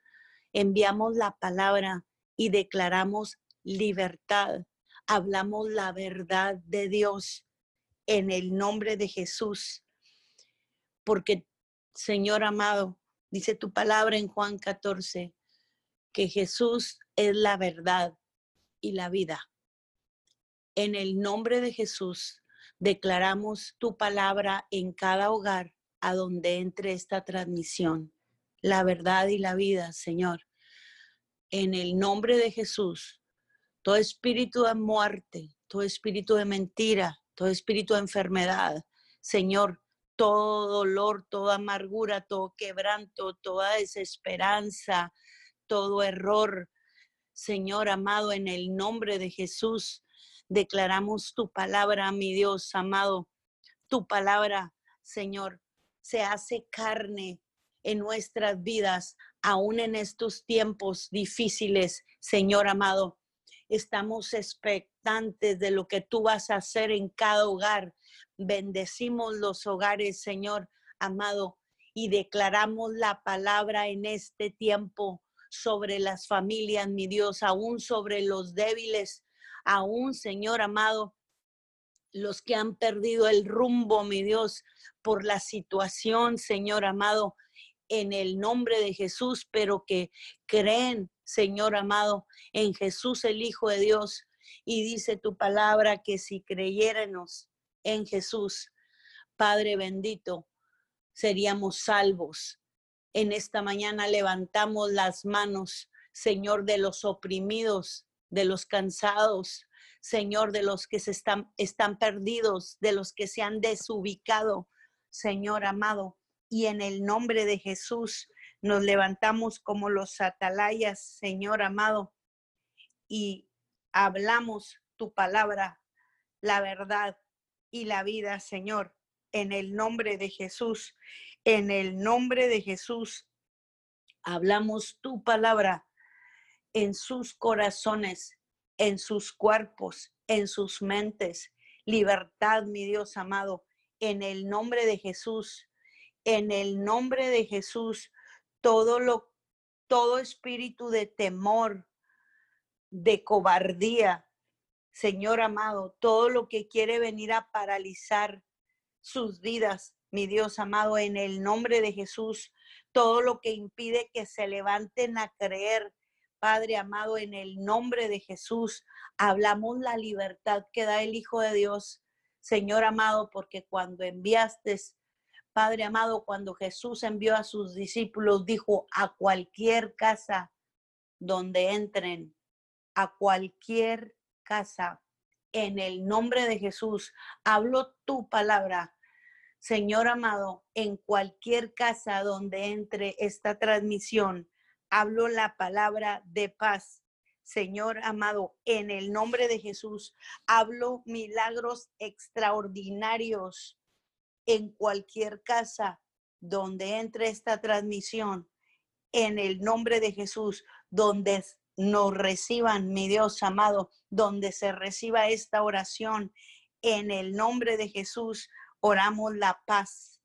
enviamos la palabra y declaramos libertad. Hablamos la verdad de Dios en el nombre de Jesús. Porque, Señor amado, dice tu palabra en Juan 14, que Jesús es la verdad y la vida. En el nombre de Jesús, declaramos tu palabra en cada hogar a donde entre esta transmisión, la verdad y la vida, Señor. En el nombre de Jesús, todo espíritu de muerte, todo espíritu de mentira, todo espíritu de enfermedad, Señor, todo dolor, toda amargura, todo quebranto, toda desesperanza, todo error, Señor amado, en el nombre de Jesús, declaramos tu palabra, mi Dios amado. Tu palabra, Señor, se hace carne en nuestras vidas, aún en estos tiempos difíciles, Señor amado. Estamos expectantes de lo que tú vas a hacer en cada hogar. Bendecimos los hogares, Señor amado, y declaramos la palabra en este tiempo sobre las familias, mi Dios, aún sobre los débiles, aún, Señor amado, los que han perdido el rumbo, mi Dios, por la situación, Señor amado. en el nombre de Jesús, pero que creen, Señor amado, en Jesús el Hijo de Dios. Y dice tu palabra que si creyéramos en Jesús, Padre bendito, seríamos salvos. En esta mañana levantamos las manos, Señor, de los oprimidos, de los cansados, Señor, de los que se están, están perdidos, de los que se han desubicado, Señor amado. Y en el nombre de Jesús nos levantamos como los atalayas, Señor amado, y hablamos tu palabra, la verdad y la vida, Señor en el nombre de Jesús. En el nombre de Jesús hablamos tu palabra en sus corazones, en sus cuerpos, en sus mentes. Libertad, mi Dios amado, en el nombre de Jesús. En el nombre de Jesús, todo lo todo espíritu de temor, de cobardía, Señor amado, todo lo que quiere venir a paralizar sus vidas, mi Dios amado, en el nombre de Jesús, todo lo que impide que se levanten a creer, Padre amado, en el nombre de Jesús, hablamos la libertad que da el Hijo de Dios, Señor amado, porque cuando enviaste, Padre amado, cuando Jesús envió a sus discípulos, dijo, a cualquier casa donde entren, a cualquier casa en el nombre de Jesús, hablo tu palabra. Señor amado, en cualquier casa donde entre esta transmisión, hablo la palabra de paz. Señor amado, en el nombre de Jesús, hablo milagros extraordinarios en cualquier casa donde entre esta transmisión. En el nombre de Jesús, donde nos reciban, mi Dios amado, donde se reciba esta oración. En el nombre de Jesús, oramos la paz,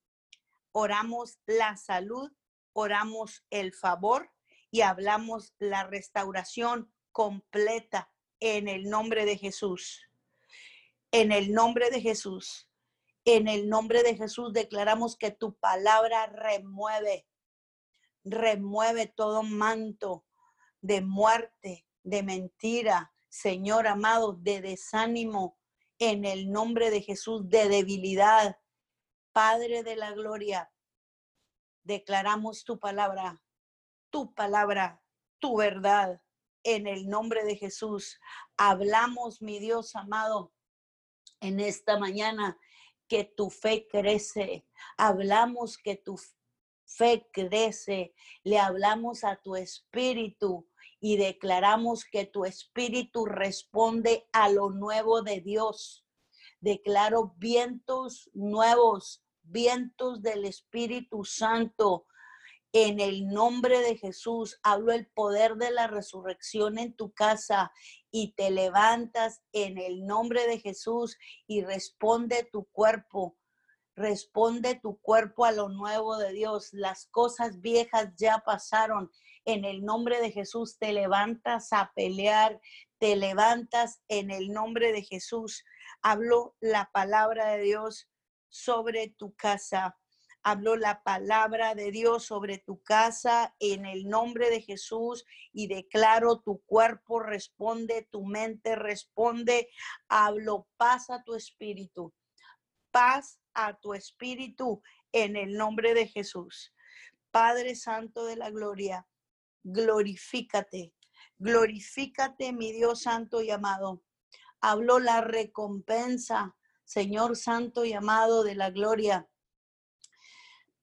oramos la salud, oramos el favor y hablamos la restauración completa en el nombre de Jesús. En el nombre de Jesús. En el nombre de Jesús declaramos que tu palabra remueve, remueve todo manto, de muerte, de mentira, Señor amado, de desánimo, en el nombre de Jesús, de debilidad. Padre de la gloria, declaramos tu palabra, tu palabra, tu verdad, en el nombre de Jesús. Hablamos, mi Dios amado, en esta mañana que tu fe crece. Hablamos que tu fe crece. Le hablamos a tu espíritu y declaramos que tu espíritu responde a lo nuevo de Dios. Declaro vientos nuevos, vientos del Espíritu Santo. En el nombre de Jesús, hablo el poder de la resurrección en tu casa y te levantas en el nombre de Jesús y responde tu cuerpo. Responde tu cuerpo a lo nuevo de Dios. Las cosas viejas ya pasaron en el nombre de Jesús te levantas a pelear, te levantas en el nombre de Jesús. Hablo la palabra de Dios sobre tu casa. Hablo la palabra de Dios sobre tu casa en el nombre de Jesús y declaro tu cuerpo responde, tu mente responde. Hablo paz a tu espíritu. Paz a tu espíritu en el nombre de Jesús. Padre Santo de la Gloria, glorifícate, glorifícate, mi Dios santo y amado. Habló la recompensa, Señor santo y amado de la gloria.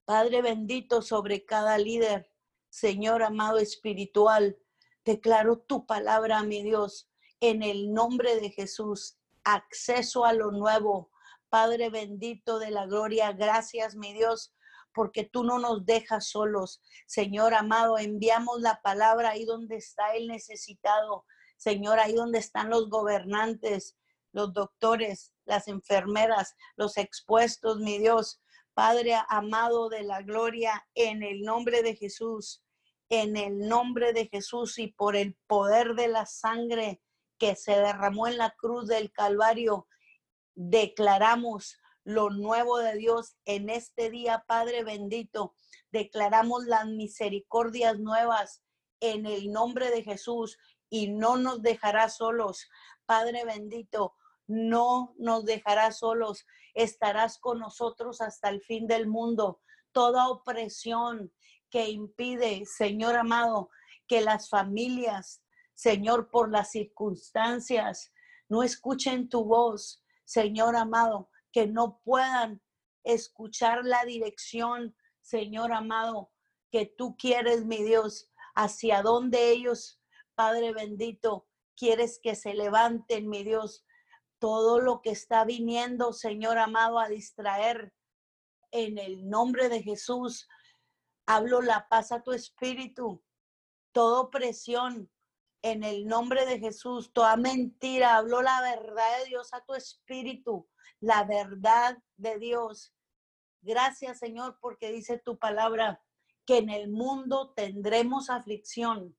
Padre bendito sobre cada líder, Señor amado espiritual, declaro tu palabra, mi Dios, en el nombre de Jesús, acceso a lo nuevo. Padre bendito de la gloria, gracias, mi Dios, porque tú no nos dejas solos. Señor amado, enviamos la palabra ahí donde está el necesitado. Señor, ahí donde están los gobernantes, los doctores, las enfermeras, los expuestos, mi Dios. Padre amado de la gloria, en el nombre de Jesús, en el nombre de Jesús y por el poder de la sangre que se derramó en la cruz del Calvario, declaramos lo nuevo de Dios en este día, Padre bendito. Declaramos las misericordias nuevas en el nombre de Jesús y no nos dejará solos. Padre bendito, no nos dejarás solos, estarás con nosotros hasta el fin del mundo. Toda opresión que impide, Señor amado, que las familias, Señor, por las circunstancias, no escuchen tu voz, Señor amado, que no puedan escuchar la dirección, Señor amado, que tú quieres, mi Dios, hacia donde ellos, Padre bendito, quieres que se levanten, mi Dios, todo lo que está viniendo, Señor amado, a distraer en el nombre de Jesús. Hablo la paz a tu espíritu, toda opresión en el nombre de Jesús, toda mentira, hablo la verdad de Dios a tu espíritu, la verdad de Dios. Gracias, Señor, porque dice tu palabra que en el mundo tendremos aflicción.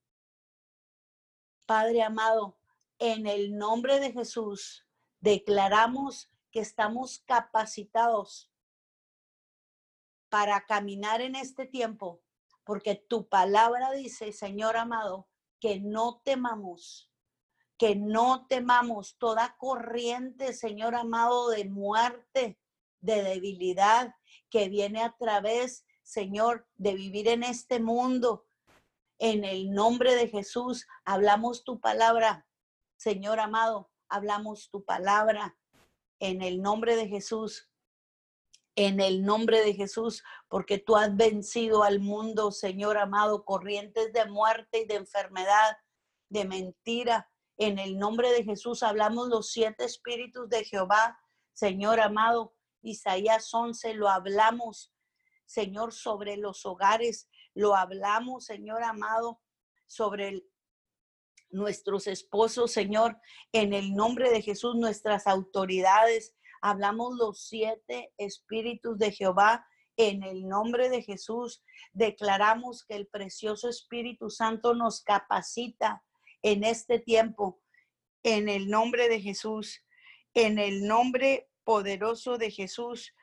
Padre amado, en el nombre de Jesús, declaramos que estamos capacitados para caminar en este tiempo, porque tu palabra dice, Señor amado, que no temamos, que no temamos toda corriente, Señor amado, de muerte, de debilidad que viene a través, Señor, de vivir en este mundo. En el nombre de Jesús, hablamos tu palabra, Señor amado, hablamos tu palabra en el nombre de Jesús, en el nombre de Jesús, porque tú has vencido al mundo, Señor amado, corrientes de muerte y de enfermedad, de mentira. En el nombre de Jesús hablamos los siete espíritus de Jehová, Señor amado. Isaías 11 lo hablamos, Señor, sobre los hogares, lo hablamos, Señor amado, sobre el, nuestros esposos, Señor, en el nombre de Jesús, nuestras autoridades. Hablamos los siete espíritus de Jehová en el nombre de Jesús. Declaramos que el precioso Espíritu Santo nos capacita en este tiempo, en el nombre de Jesús, en el nombre poderoso de Jesús.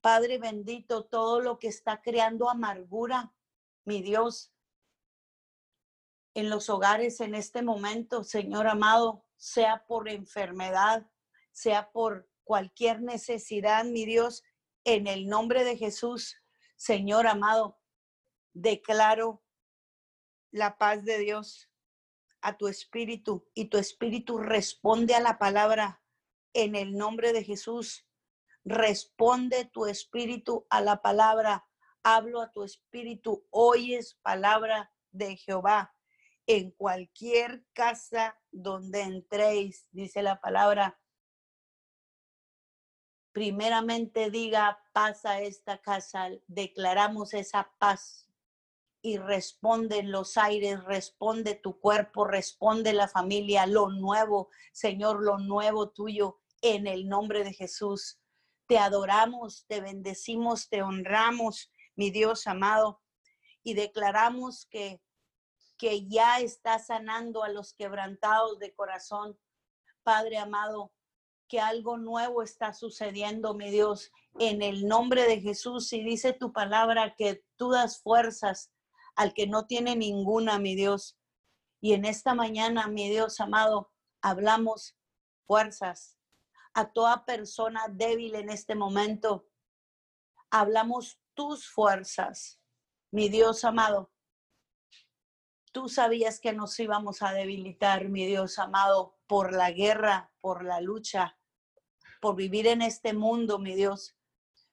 Padre bendito, todo lo que está creando amargura, mi Dios, en los hogares en este momento, Señor amado, sea por enfermedad, sea por cualquier necesidad, mi Dios, en el nombre de Jesús, Señor amado, declaro la paz de Dios a tu espíritu y tu espíritu responde a la palabra en el nombre de Jesús. Responde tu espíritu a la palabra. Hablo a tu espíritu. Oyes palabra de Jehová en cualquier casa donde entréis, dice la palabra. Primeramente diga paz a esta casa, declaramos esa paz y responden los aires, responde tu cuerpo, responde la familia, lo nuevo, Señor, lo nuevo tuyo, en el nombre de Jesús. Te adoramos, te bendecimos, te honramos, mi Dios amado, y declaramos que que ya está sanando a los quebrantados de corazón. Padre amado, que algo nuevo está sucediendo, mi Dios, en el nombre de Jesús. Y dice tu palabra que tú das fuerzas al que no tiene ninguna, mi Dios. Y en esta mañana, mi Dios amado, hablamos fuerzas a toda persona débil en este momento. Hablamos tus fuerzas, mi Dios amado. Tú sabías que nos íbamos a debilitar, mi Dios amado, por la guerra, por la lucha, por vivir en este mundo, mi Dios.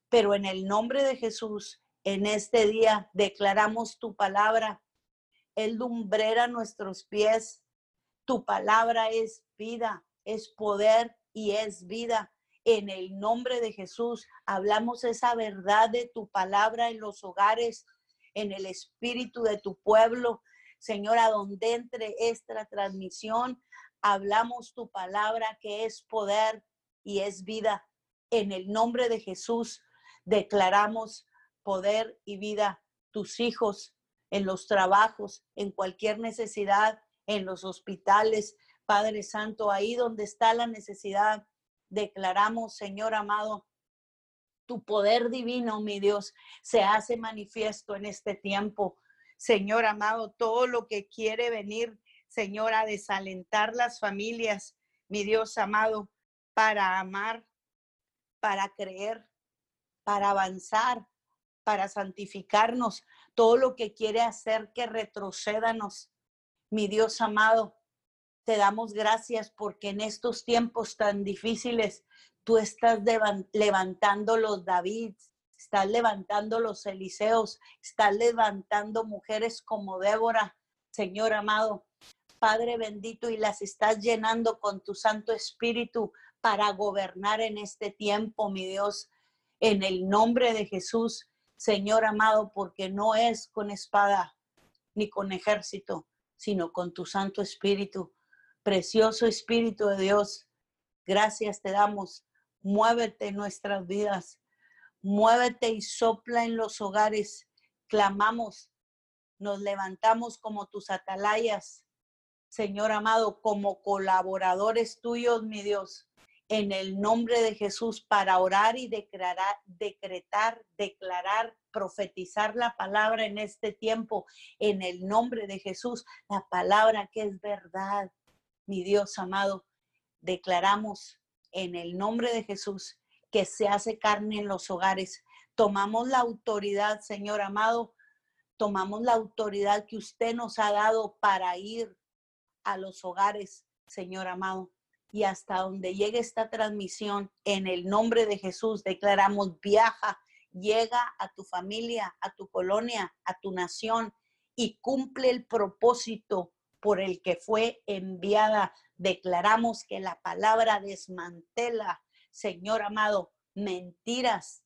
Pero en el nombre de Jesús, en este día declaramos tu palabra. El lumbrera nuestros pies. Tu palabra es vida, es poder y es vida. En el nombre de Jesús hablamos esa verdad de tu palabra en los hogares, en el espíritu de tu pueblo, Señora, donde entre esta transmisión, hablamos tu palabra que es poder y es vida. En el nombre de Jesús declaramos poder y vida. Tus hijos en los trabajos, en cualquier necesidad, en los hospitales, Padre Santo, ahí donde está la necesidad, declaramos, Señor amado, Tu poder divino, mi Dios, se hace manifiesto en este tiempo. Señor amado, todo lo que quiere venir, Señor, a desalentar las familias, mi Dios amado, para amar, para creer, para avanzar, para santificarnos, todo lo que quiere hacer que retrocédanos. Mi Dios amado, te damos gracias porque en estos tiempos tan difíciles tú estás levantando los David, estás levantando los Eliseos, estás levantando mujeres como Débora, Señor amado. Padre bendito, y las estás llenando con tu Santo Espíritu para gobernar en este tiempo, mi Dios, en el nombre de Jesús, Señor amado, porque no es con espada ni con ejército, sino con tu Santo Espíritu. Precioso Espíritu de Dios, gracias te damos. Muévete en nuestras vidas. Muévete y sopla en los hogares. Clamamos, nos levantamos como tus atalayas, Señor amado, como colaboradores tuyos, mi Dios, en el nombre de Jesús para orar y declarar, decretar, declarar, profetizar la palabra en este tiempo, en el nombre de Jesús, la palabra que es verdad, mi Dios amado, declaramos en el nombre de Jesús que se hace carne en los hogares. Tomamos la autoridad, Señor amado, tomamos la autoridad que usted nos ha dado para ir a los hogares, Señor amado. Y hasta donde llegue esta transmisión, en el nombre de Jesús, declaramos, viaja, llega a tu familia, a tu colonia, a tu nación y cumple el propósito por el que fue enviada. Declaramos que la palabra desmantela, Señor amado, mentiras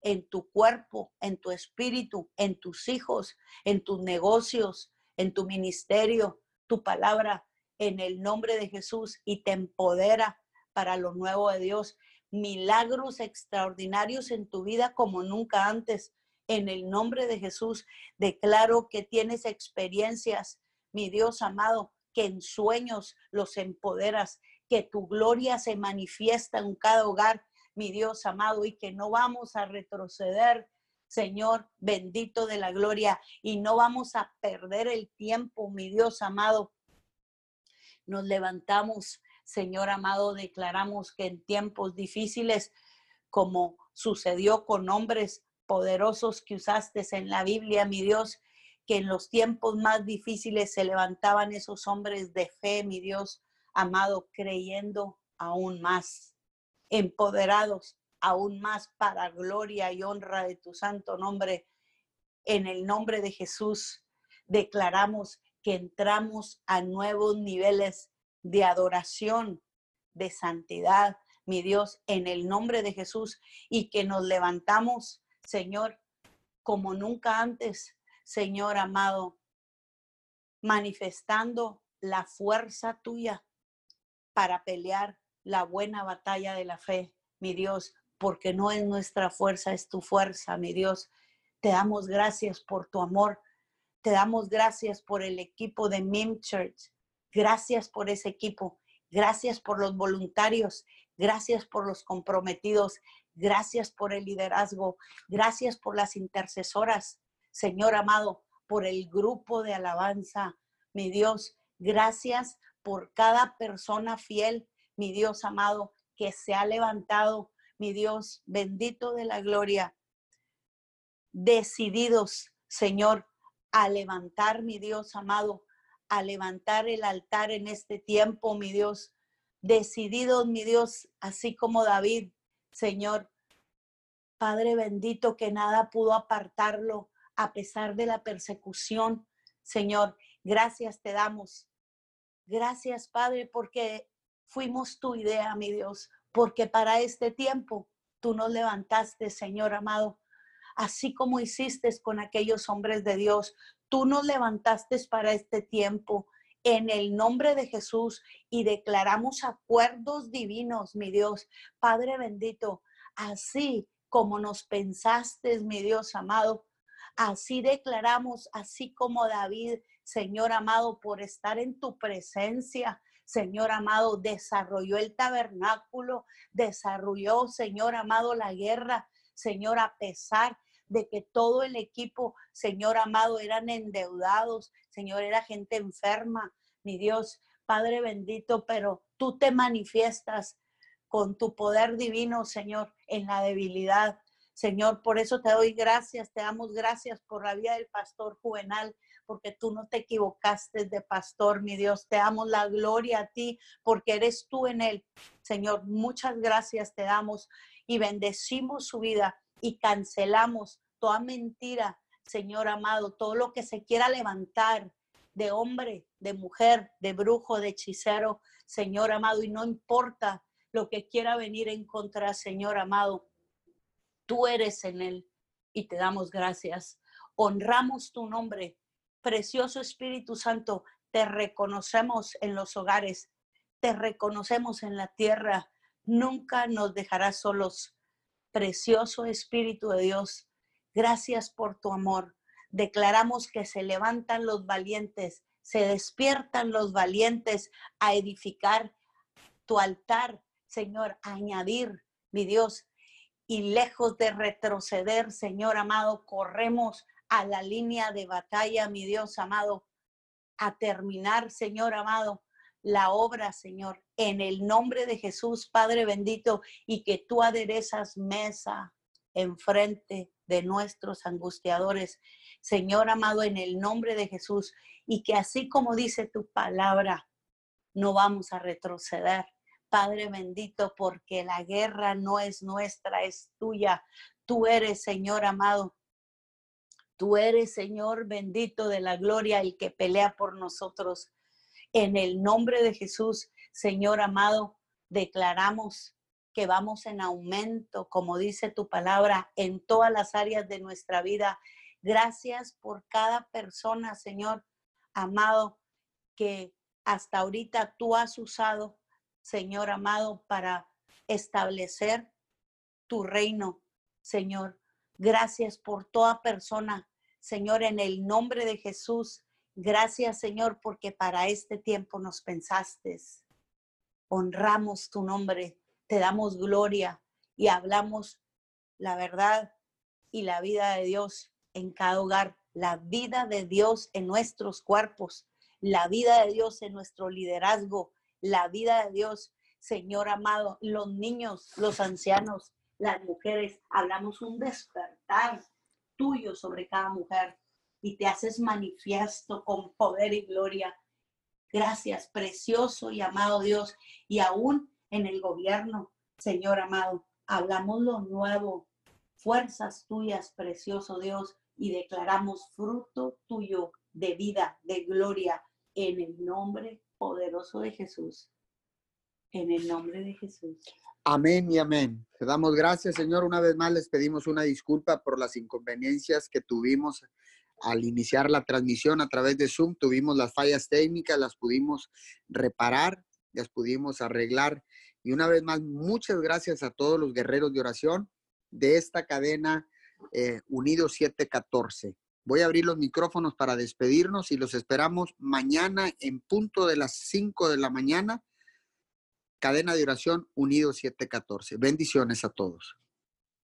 en tu cuerpo, en tu espíritu, en tus hijos, en tus negocios, en tu ministerio. Tu palabra en el nombre de Jesús y te empodera para lo nuevo de Dios. Milagros extraordinarios en tu vida como nunca antes. En el nombre de Jesús declaro que tienes experiencias mi Dios amado, que en sueños los empoderas, que tu gloria se manifiesta en cada hogar, mi Dios amado, y que no vamos a retroceder, Señor bendito de la gloria, y no vamos a perder el tiempo, mi Dios amado. Nos levantamos, Señor amado, declaramos que en tiempos difíciles, como sucedió con hombres poderosos que usaste en la Biblia, mi Dios, que en los tiempos más difíciles se levantaban esos hombres de fe, mi Dios amado, creyendo aún más, empoderados aún más para gloria y honra de tu santo nombre. En el nombre de Jesús declaramos que entramos a nuevos niveles de adoración, de santidad, mi Dios, en el nombre de Jesús, y que nos levantamos, Señor, como nunca antes, Señor amado, manifestando la fuerza tuya para pelear la buena batalla de la fe, mi Dios, porque no es nuestra fuerza, es tu fuerza, mi Dios. Te damos gracias por tu amor. Te damos gracias por el equipo de MIM Church. Gracias por ese equipo. Gracias por los voluntarios. Gracias por los comprometidos. Gracias por el liderazgo. Gracias por las intercesoras. Señor amado, por el grupo de alabanza. Mi Dios, gracias por cada persona fiel, mi Dios amado, que se ha levantado, mi Dios bendito de la gloria, decididos, Señor, a levantar, mi Dios amado, a levantar el altar en este tiempo, mi Dios, decididos, mi Dios, así como David, Señor, Padre bendito, que nada pudo apartarlo a pesar de la persecución. Señor, gracias te damos. Gracias, Padre, porque fuimos tu idea, mi Dios, porque para este tiempo tú nos levantaste, Señor amado, así como hiciste con aquellos hombres de Dios. Tú nos levantaste para este tiempo en el nombre de Jesús y declaramos acuerdos divinos, mi Dios. Padre bendito, así como nos pensaste, mi Dios amado, Así declaramos, así como David, Señor amado, por estar en tu presencia, Señor amado, desarrolló el tabernáculo, desarrolló, Señor amado, la guerra. Señor, a pesar de que todo el equipo, Señor amado, eran endeudados, Señor, era gente enferma, mi Dios, Padre bendito, pero tú te manifiestas con tu poder divino, Señor, en la debilidad. Señor, por eso te doy gracias, te damos gracias por la vida del pastor juvenal, porque tú no te equivocaste de pastor, mi Dios. Te damos la gloria a ti, porque eres tú en él. Señor, muchas gracias te damos y bendecimos su vida y cancelamos toda mentira, Señor amado, todo lo que se quiera levantar de hombre, de mujer, de brujo, de hechicero, Señor amado, y no importa lo que quiera venir en contra, Señor amado, tú eres en él y te damos gracias. Honramos tu nombre. Precioso Espíritu Santo, te reconocemos en los hogares, te reconocemos en la tierra. Nunca nos dejarás solos. Precioso Espíritu de Dios, Gracias por tu amor. Declaramos que se levantan los valientes, se despiertan los valientes a edificar tu altar, Señor, a añadir, mi Dios. Y lejos de retroceder, Señor amado, corremos a la línea de batalla, mi Dios amado, a terminar, Señor amado, la obra, Señor, en el nombre de Jesús, Padre bendito, y que tú aderezas mesa enfrente de nuestros angustiadores. Señor amado, en el nombre de Jesús, y que así como dice tu palabra, no vamos a retroceder. Padre bendito, porque la guerra no es nuestra, es tuya. Tú eres, Señor amado. Tú eres, Señor bendito de la gloria, el que pelea por nosotros. En el nombre de Jesús, Señor amado, declaramos que vamos en aumento, como dice tu palabra, en todas las áreas de nuestra vida. Gracias por cada persona, Señor amado, que hasta ahorita tú has usado, Señor amado, para establecer tu reino, Señor. Gracias por toda persona, Señor, en el nombre de Jesús. Gracias, Señor, porque para este tiempo nos pensaste. Honramos tu nombre te damos gloria y hablamos la verdad y la vida de Dios en cada hogar, la vida de Dios en nuestros cuerpos, la vida de Dios en nuestro liderazgo, la vida de Dios, Señor amado, los niños, los ancianos, las mujeres, hablamos un despertar tuyo sobre cada mujer y te haces manifiesto con poder y gloria. Gracias, precioso y amado Dios. Y aún en el gobierno. Señor amado, hablamos lo nuevo, fuerzas tuyas, precioso Dios, y declaramos fruto tuyo de vida, de gloria, en el nombre poderoso de Jesús. En el nombre de Jesús. Amén y amén. Te damos gracias, Señor. Una vez más les pedimos una disculpa por las inconveniencias que tuvimos al iniciar la transmisión a través de Zoom. Tuvimos las fallas técnicas, las pudimos reparar, las pudimos arreglar y una vez más, muchas gracias a todos los guerreros de oración de esta cadena eh, Unidos 714. Voy a abrir los micrófonos para despedirnos y los esperamos mañana en punto de las 5 de la mañana. Cadena de oración Unidos 714. Bendiciones a todos.